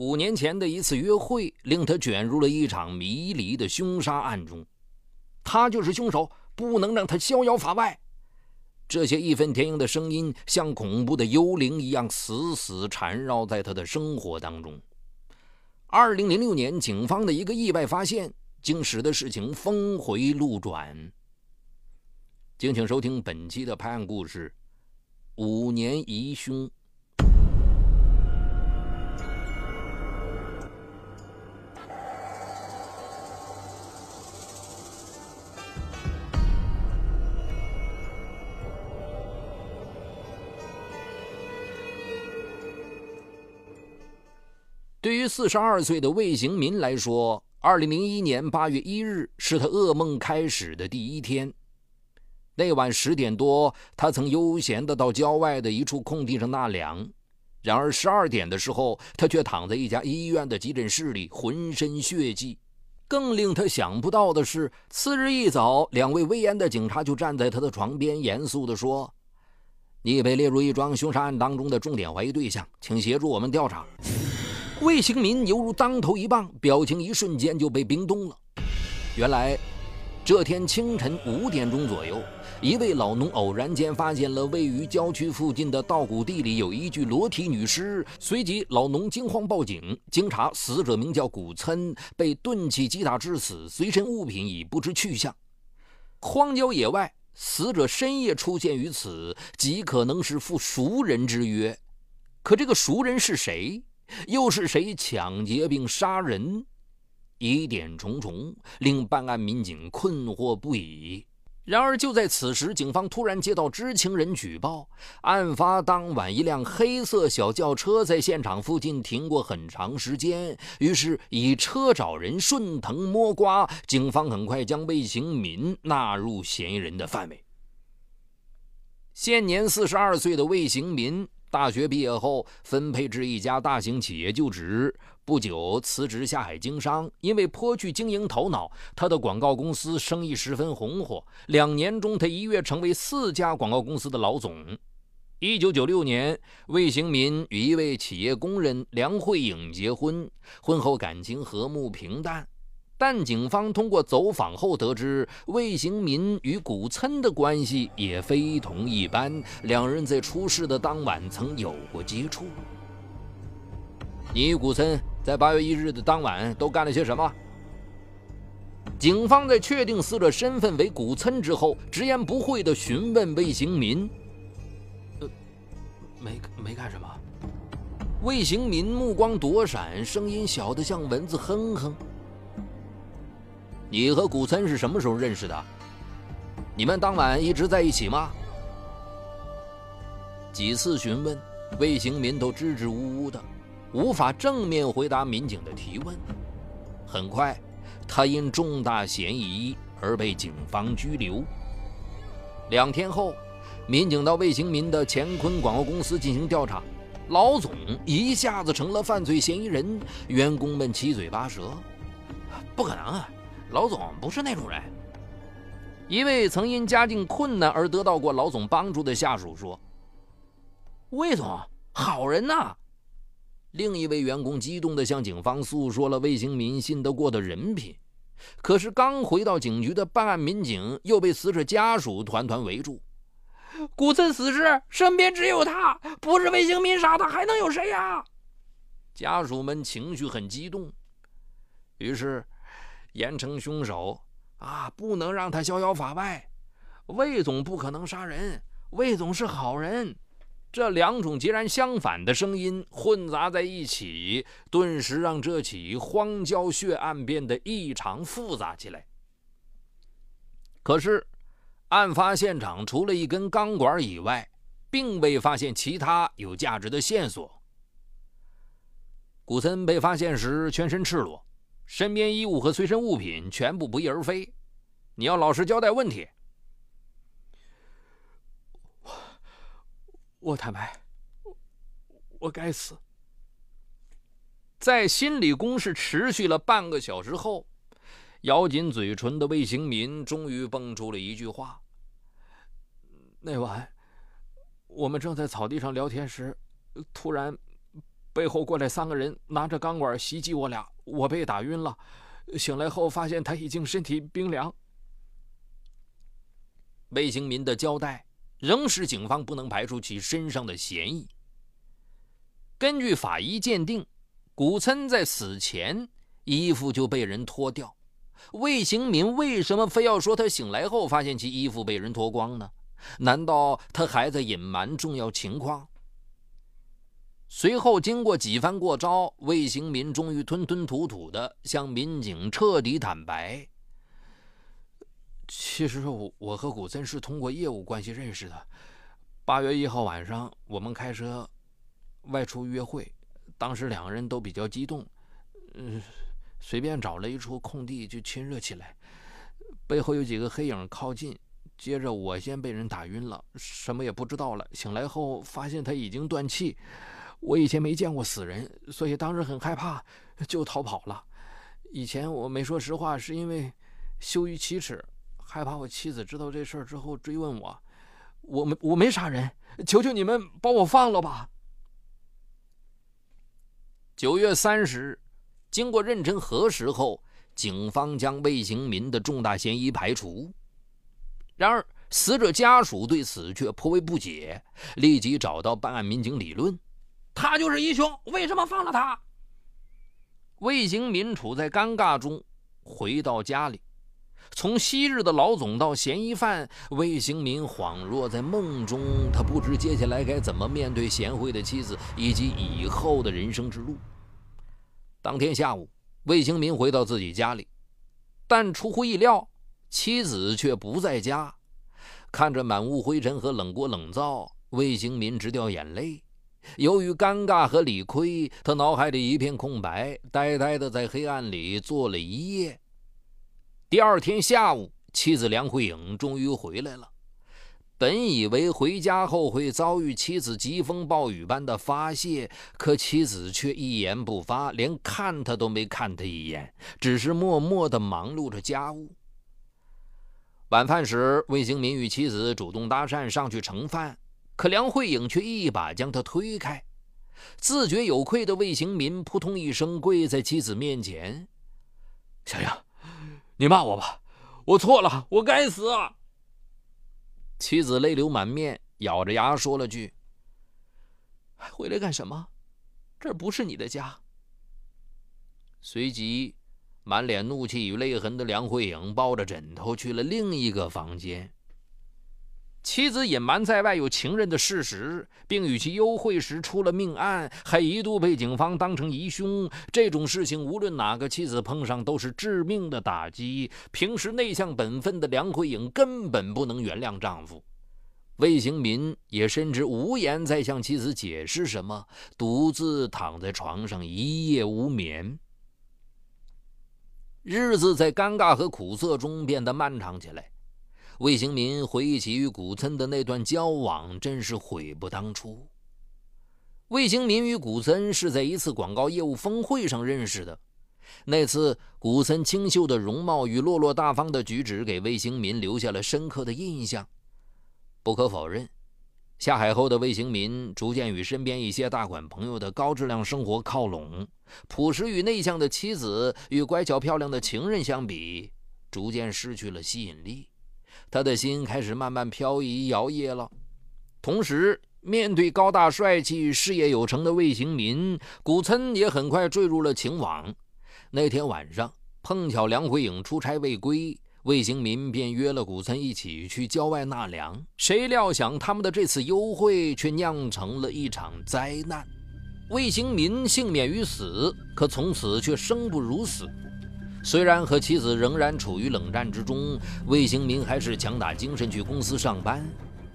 五年前的一次约会令他卷入了一场迷离的凶杀案中，他就是凶手，不能让他逍遥法外。这些义愤填膺的声音像恐怖的幽灵一样死死缠绕在他的生活当中。二零零六年，警方的一个意外发现，竟使得事情峰回路转。敬请收听本期的拍案故事：五年疑凶。对于四十二岁的魏行民来说，二零零一年八月一日是他噩梦开始的第一天。那晚十点多，他曾悠闲地到郊外的一处空地上纳凉。然而十二点的时候，他却躺在一家医院的急诊室里，浑身血迹。更令他想不到的是，次日一早，两位威严的警察就站在他的床边，严肃地说：“你被列入一桩凶杀案当中的重点怀疑对象，请协助我们调查。”魏行民犹如当头一棒，表情一瞬间就被冰冻了。原来，这天清晨五点钟左右，一位老农偶然间发现了位于郊区附近的稻谷地里有一具裸体女尸，随即老农惊慌报警。经查，死者名叫古岑，被钝器击打致死，随身物品已不知去向。荒郊野外，死者深夜出现于此，极可能是赴熟人之约。可这个熟人是谁？又是谁抢劫并杀人？疑点重重，令办案民警困惑不已。然而，就在此时，警方突然接到知情人举报：案发当晚，一辆黑色小轿车在现场附近停过很长时间。于是，以车找人，顺藤摸瓜，警方很快将魏行民纳入嫌疑人的范围。现年四十二岁的魏行民。大学毕业后，分配至一家大型企业就职。不久辞职下海经商，因为颇具经营头脑，他的广告公司生意十分红火。两年中，他一跃成为四家广告公司的老总。一九九六年，魏行民与一位企业工人梁慧颖结婚，婚后感情和睦平淡。但警方通过走访后得知，魏行民与古岑的关系也非同一般，两人在出事的当晚曾有过接触。你与古岑在八月一日的当晚都干了些什么？警方在确定死者身份为古岑之后，直言不讳地询问魏行民：“呃，没没干什么。”魏行民目光躲闪，声音小得像蚊子哼哼。你和古岑是什么时候认识的？你们当晚一直在一起吗？几次询问，魏行民都支支吾吾的，无法正面回答民警的提问。很快，他因重大嫌疑而被警方拘留。两天后，民警到魏行民的乾坤广告公司进行调查，老总一下子成了犯罪嫌疑人，员工们七嘴八舌：“不可能啊！”老总不是那种人。一位曾因家境困难而得到过老总帮助的下属说：“魏总好人呐。”另一位员工激动地向警方诉说了魏兴民信得过的人品。可是刚回到警局的办案民警又被死者家属团团围住。古岑死时身边只有他，不是魏兴民杀的，还能有谁呀？家属们情绪很激动，于是。严惩凶手啊！不能让他逍遥法外。魏总不可能杀人，魏总是好人。这两种截然相反的声音混杂在一起，顿时让这起荒郊血案变得异常复杂起来。可是，案发现场除了一根钢管以外，并未发现其他有价值的线索。古森被发现时全身赤裸。身边衣物和随身物品全部不翼而飞，你要老实交代问题。我我坦白，我该死。在心理攻势持续了半个小时后，咬紧嘴唇的魏行民终于蹦出了一句话：“那晚，我们正在草地上聊天时，突然背后过来三个人，拿着钢管袭击我俩，我被打晕了。醒来后发现他已经身体冰凉。魏兴民的交代仍使警方不能排除其身上的嫌疑。根据法医鉴定，古琛在死前衣服就被人脱掉。魏兴民为什么非要说他醒来后发现其衣服被人脱光呢？难道他还在隐瞒重要情况？随后，经过几番过招，魏兴民终于吞吞吐吐地向民警彻底坦白：“其实我我和古森是通过业务关系认识的。八月一号晚上，我们开车。”外出约会，当时两个人都比较激动，嗯，随便找了一处空地就亲热起来。背后有几个黑影靠近，接着我先被人打晕了，什么也不知道了。醒来后发现他已经断气。我以前没见过死人，所以当时很害怕，就逃跑了。以前我没说实话，是因为羞于启齿，害怕我妻子知道这事儿之后追问我。我没我没杀人，求求你们把我放了吧。九月三十日，经过认真核实后，警方将魏行民的重大嫌疑排除。然而，死者家属对此却颇为不解，立即找到办案民警理论：“他就是疑凶，为什么放了他？”魏行民处在尴尬中，回到家里。从昔日的老总到嫌疑犯，魏行民恍若在梦中。他不知接下来该怎么面对贤惠的妻子，以及以后的人生之路。当天下午，魏行民回到自己家里，但出乎意料，妻子却不在家。看着满屋灰尘和冷锅冷灶，魏行民直掉眼泪。由于尴尬和理亏，他脑海里一片空白，呆呆地在黑暗里坐了一夜。第二天下午，妻子梁慧颖终于回来了。本以为回家后会遭遇妻子疾风暴雨般的发泄，可妻子却一言不发，连看他都没看他一眼，只是默默地忙碌着家务。晚饭时，魏兴民与妻子主动搭讪上去盛饭，可梁慧颖却一把将他推开。自觉有愧的魏行民扑通一声跪在妻子面前：“小杨。”你骂我吧，我错了，我该死。妻子泪流满面，咬着牙说了句：“还回来干什么？这不是你的家。”随即，满脸怒气与泪痕的梁慧颖抱着枕头去了另一个房间。妻子隐瞒在外有情人的事实，并与其幽会时出了命案，还一度被警方当成疑凶。这种事情，无论哪个妻子碰上，都是致命的打击。平时内向本分的梁慧颖根本不能原谅丈夫。魏行民也甚至无言再向妻子解释什么，独自躺在床上一夜无眠。日子在尴尬和苦涩中变得漫长起来。魏兴民回忆起与古森的那段交往，真是悔不当初。魏兴民与古森是在一次广告业务峰会上认识的。那次，古森清秀的容貌与落落大方的举止给魏兴民留下了深刻的印象。不可否认，下海后的魏兴民逐渐与身边一些大款朋友的高质量生活靠拢，朴实与内向的妻子与乖巧漂亮的情人相比，逐渐失去了吸引力。他的心开始慢慢漂移摇曳了。同时，面对高大帅气、事业有成的魏行民，古村也很快坠入了情网。那天晚上，碰巧梁慧颖出差未归，魏行民便约了古村一起去郊外纳凉。谁料想，他们的这次幽会却酿成了一场灾难。魏行民幸免于死，可从此却生不如死。虽然和妻子仍然处于冷战之中，魏兴民还是强打精神去公司上班。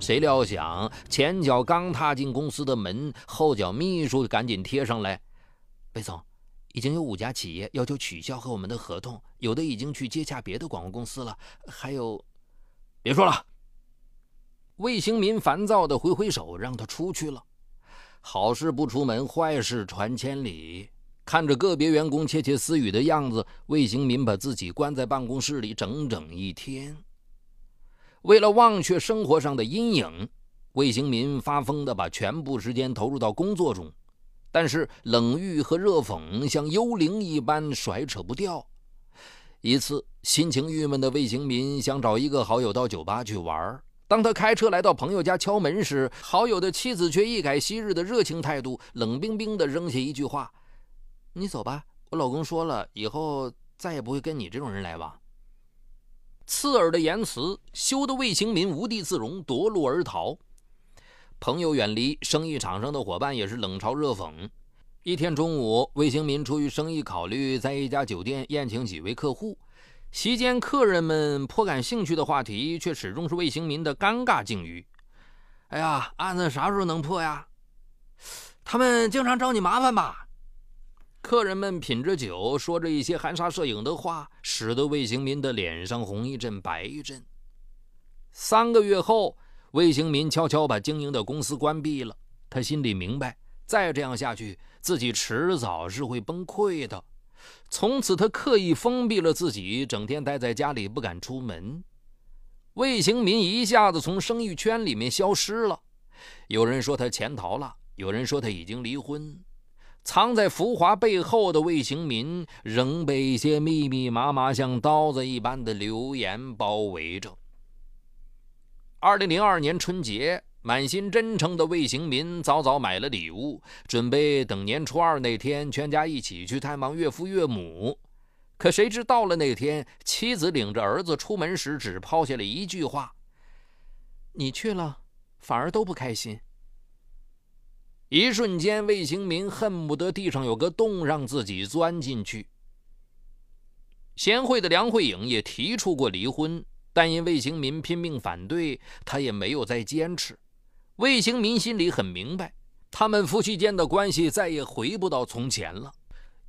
谁料想，前脚刚踏进公司的门，后脚秘书赶紧贴上来：“魏总，已经有五家企业要求取消和我们的合同，有的已经去接洽别的广告公司了。还有，别说了。”魏兴民烦躁地挥挥手，让他出去了。好事不出门，坏事传千里。看着个别员工窃窃私语的样子，魏行民把自己关在办公室里整整一天。为了忘却生活上的阴影，魏行民发疯地把全部时间投入到工作中。但是冷遇和热讽像幽灵一般甩扯不掉。一次，心情郁闷的魏行民想找一个好友到酒吧去玩。当他开车来到朋友家敲门时，好友的妻子却一改昔日的热情态度，冷冰冰地扔下一句话：“你走吧，我老公说了，以后再也不会跟你这种人来往。”刺耳的言辞羞得魏行民无地自容，夺路而逃。朋友远离，生意场上的伙伴也是冷嘲热讽。一天中午，魏兴民出于生意考虑，在一家酒店宴请几位客户。席间，客人们颇感兴趣的话题，却始终是魏兴民的尴尬境遇。哎呀，案子啥时候能破呀？他们经常找你麻烦吧？客人们品着酒，说着一些含沙射影的话，使得魏行民的脸上红一阵白一阵。三个月后，魏行民悄悄把经营的公司关闭了。他心里明白，再这样下去。自己迟早是会崩溃的。从此，他刻意封闭了自己，整天待在家里，不敢出门。魏行民一下子从生意圈里面消失了。有人说他潜逃了，有人说他已经离婚。藏在浮华背后的魏行民，仍被一些密密麻麻、像刀子一般的流言包围着。二零零二年春节。满心真诚的魏行民早早买了礼物，准备等年初二那天全家一起去探望岳父岳母。可谁知到了那天，妻子领着儿子出门时，只抛下了一句话：“你去了，反而都不开心。”一瞬间，魏行民恨不得地上有个洞让自己钻进去。贤惠的梁慧颖也提出过离婚，但因魏行民拼命反对，她也没有再坚持。魏行民心里很明白，他们夫妻间的关系再也回不到从前了。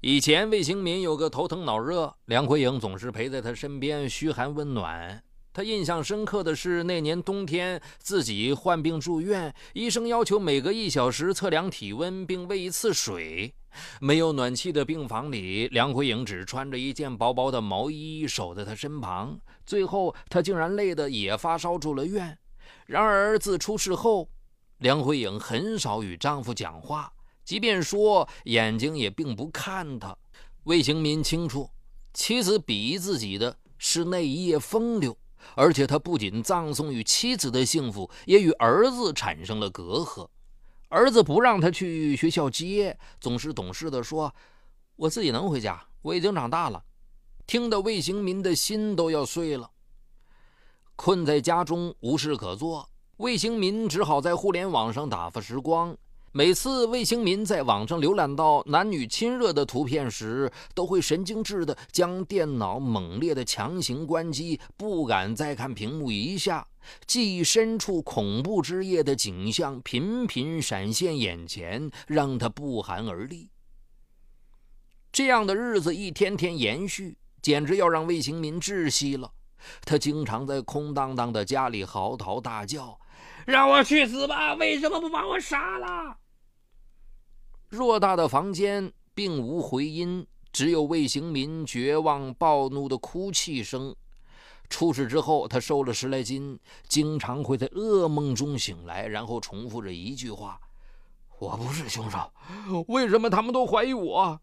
以前魏行民有个头疼脑热，梁慧颖总是陪在他身边嘘寒问暖。他印象深刻的是那年冬天自己患病住院，医生要求每隔一小时测量体温并喂一次水。没有暖气的病房里，梁慧颖只穿着一件薄薄的毛衣守在他身旁。最后，他竟然累得也发烧住了院。然而自出事后，梁慧颖很少与丈夫讲话，即便说，眼睛也并不看他。魏行民清楚，妻子鄙夷自己的是那一夜风流，而且他不仅葬送与妻子的幸福，也与儿子产生了隔阂。儿子不让他去学校接，总是懂事的说：“我自己能回家，我已经长大了。”听得魏行民的心都要碎了。困在家中无事可做，魏兴民只好在互联网上打发时光。每次魏兴民在网上浏览到男女亲热的图片时，都会神经质的将电脑猛烈的强行关机，不敢再看屏幕一下。记忆深处恐怖之夜的景象频频闪现眼前，让他不寒而栗。这样的日子一天天延续，简直要让魏兴民窒息了。他经常在空荡荡的家里嚎啕大叫：“让我去死吧！为什么不把我杀了？”偌大的房间并无回音，只有魏行民绝望暴怒的哭泣声。出事之后，他瘦了十来斤，经常会在噩梦中醒来，然后重复着一句话：“我不是凶手，为什么他们都怀疑我？”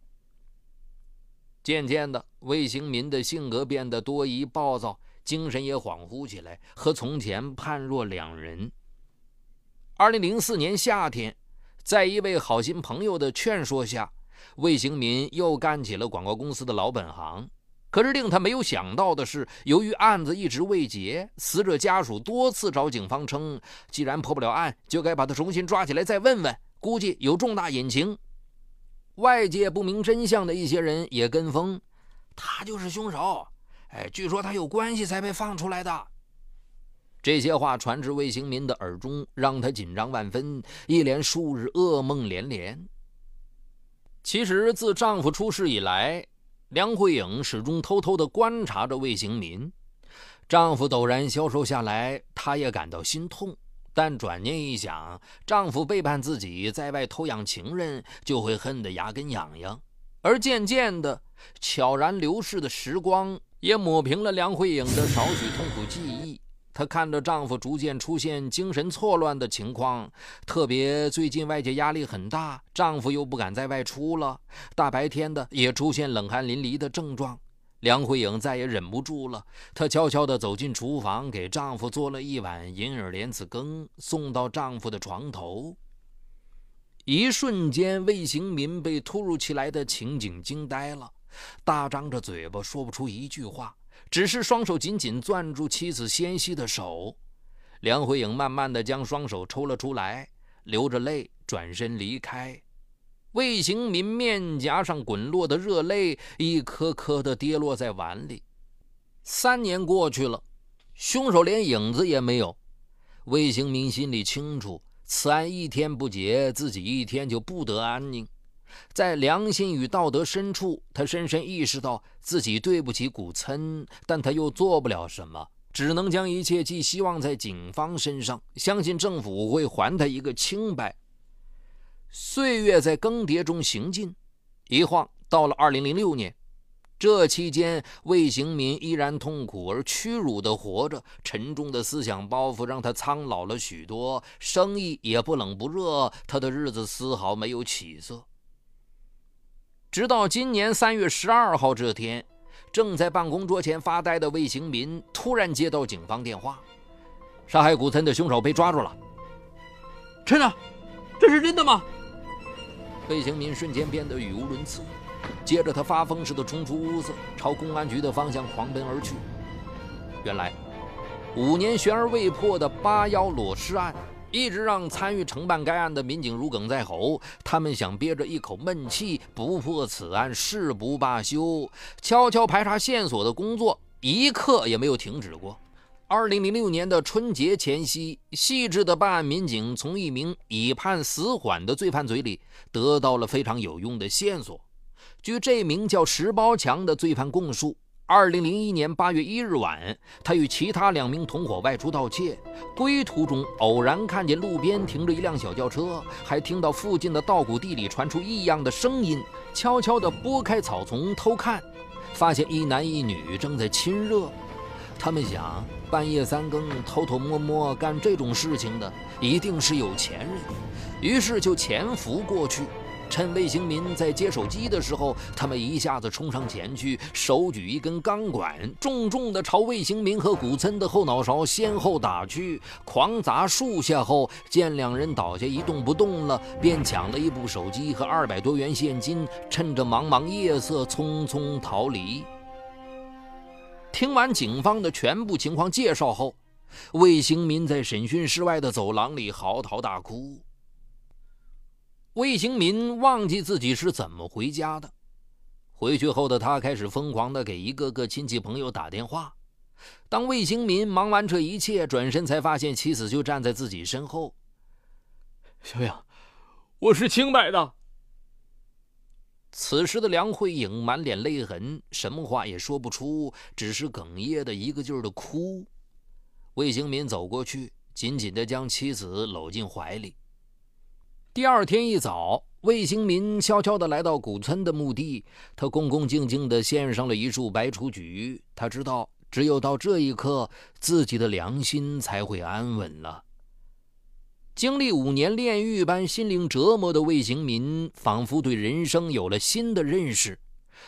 渐渐的，魏行民的性格变得多疑暴躁。精神也恍惚起来，和从前判若两人。二零零四年夏天，在一位好心朋友的劝说下，魏行民又干起了广告公司的老本行。可是令他没有想到的是，由于案子一直未结，死者家属多次找警方称，既然破不了案，就该把他重新抓起来再问问，估计有重大隐情。外界不明真相的一些人也跟风，他就是凶手。哎，据说他有关系才被放出来的。这些话传至魏行民的耳中，让他紧张万分，一连数日噩梦连连。其实自丈夫出事以来，梁慧颖始终偷偷地观察着魏行民。丈夫陡然消瘦下来，她也感到心痛。但转念一想，丈夫背叛自己，在外偷养情人，就会恨得牙根痒痒。而渐渐的，悄然流逝的时光。也抹平了梁慧颖的少许痛苦记忆。她看着丈夫逐渐出现精神错乱的情况，特别最近外界压力很大，丈夫又不敢再外出了，大白天的也出现冷汗淋漓的症状。梁慧颖再也忍不住了，她悄悄地走进厨房，给丈夫做了一碗银耳莲子羹，送到丈夫的床头。一瞬间，魏行民被突如其来的情景惊呆了，大张着嘴巴说不出一句话，只是双手紧紧攥住妻子纤细的手。梁慧颖慢慢的将双手抽了出来，流着泪转身离开。魏行民面颊上滚落的热泪，一颗颗的跌落在碗里。三年过去了，凶手连影子也没有。魏行民心里清楚。此案一天不结，自己一天就不得安宁。在良心与道德深处，他深深意识到自己对不起古岑，但他又做不了什么，只能将一切寄希望在警方身上，相信政府会还他一个清白。岁月在更迭中行进，一晃到了二零零六年。这期间，魏行民依然痛苦而屈辱地活着，沉重的思想包袱让他苍老了许多，生意也不冷不热，他的日子丝毫没有起色。直到今年三月十二号这天，正在办公桌前发呆的魏行民突然接到警方电话：杀害古岑的凶手被抓住了。真的？这是真的吗？魏行民瞬间变得语无伦次。接着，他发疯似的冲出屋子，朝公安局的方向狂奔而去。原来，五年悬而未破的八幺裸尸案，一直让参与承办该案的民警如鲠在喉。他们想憋着一口闷气，不破此案誓不罢休。悄悄排查线索的工作，一刻也没有停止过。二零零六年的春节前夕，细致的办案民警从一名已判死缓的罪犯嘴里，得到了非常有用的线索。据这名叫石包强的罪犯供述，二零零一年八月一日晚，他与其他两名同伙外出盗窃，归途中偶然看见路边停着一辆小轿车，还听到附近的稻谷地里传出异样的声音，悄悄地拨开草丛偷看，发现一男一女正在亲热。他们想，半夜三更偷偷摸摸干这种事情的，一定是有钱人，于是就潜伏过去。趁魏行民在接手机的时候，他们一下子冲上前去，手举一根钢管，重重地朝魏行民和古岑的后脑勺先后打去，狂砸数下后，见两人倒下一动不动了，便抢了一部手机和二百多元现金，趁着茫茫夜色匆匆逃离。听完警方的全部情况介绍后，魏行民在审讯室外的走廊里嚎啕大哭。魏行民忘记自己是怎么回家的。回去后的他开始疯狂的给一个个亲戚朋友打电话。当魏行民忙完这一切，转身才发现妻子就站在自己身后。小颖，我是清白的。此时的梁慧颖满脸泪痕，什么话也说不出，只是哽咽的一个劲儿的哭。魏行民走过去，紧紧的将妻子搂进怀里。第二天一早，魏兴民悄悄地来到古村的墓地，他恭恭敬敬地献上了一束白雏菊。他知道，只有到这一刻，自己的良心才会安稳了。经历五年炼狱般心灵折磨的魏行民，仿佛对人生有了新的认识，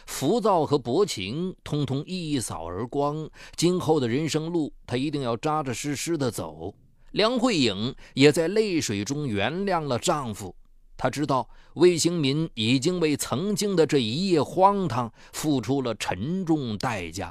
浮躁和薄情通通一扫而光。今后的人生路，他一定要扎扎实实地走。梁慧颖也在泪水中原谅了丈夫。她知道魏兴民已经为曾经的这一夜荒唐付出了沉重代价。